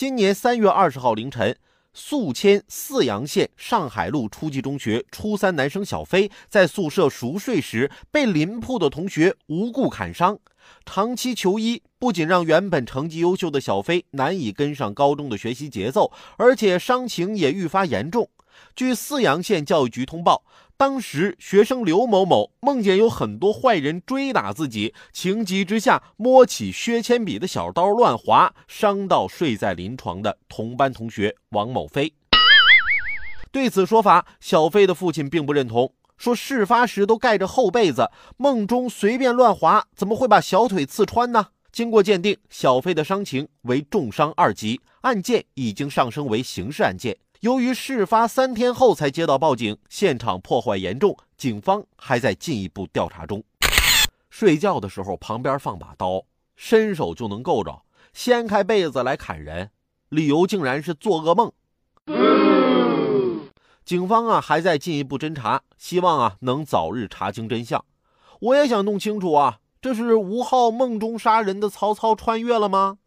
今年三月二十号凌晨，宿迁泗阳县上海路初级中学初三男生小飞在宿舍熟睡时被邻铺的同学无故砍伤，长期求医不仅让原本成绩优秀的小飞难以跟上高中的学习节奏，而且伤情也愈发严重。据泗阳县教育局通报。当时，学生刘某某梦见有很多坏人追打自己，情急之下摸起削铅笔的小刀乱划，伤到睡在临床的同班同学王某飞。对此说法，小飞的父亲并不认同，说事发时都盖着厚被子，梦中随便乱划，怎么会把小腿刺穿呢？经过鉴定，小飞的伤情为重伤二级，案件已经上升为刑事案件。由于事发三天后才接到报警，现场破坏严重，警方还在进一步调查中。睡觉的时候旁边放把刀，伸手就能够着，掀开被子来砍人，理由竟然是做噩梦。警方啊还在进一步侦查，希望啊能早日查清真相。我也想弄清楚啊，这是吴昊梦中杀人的曹操穿越了吗？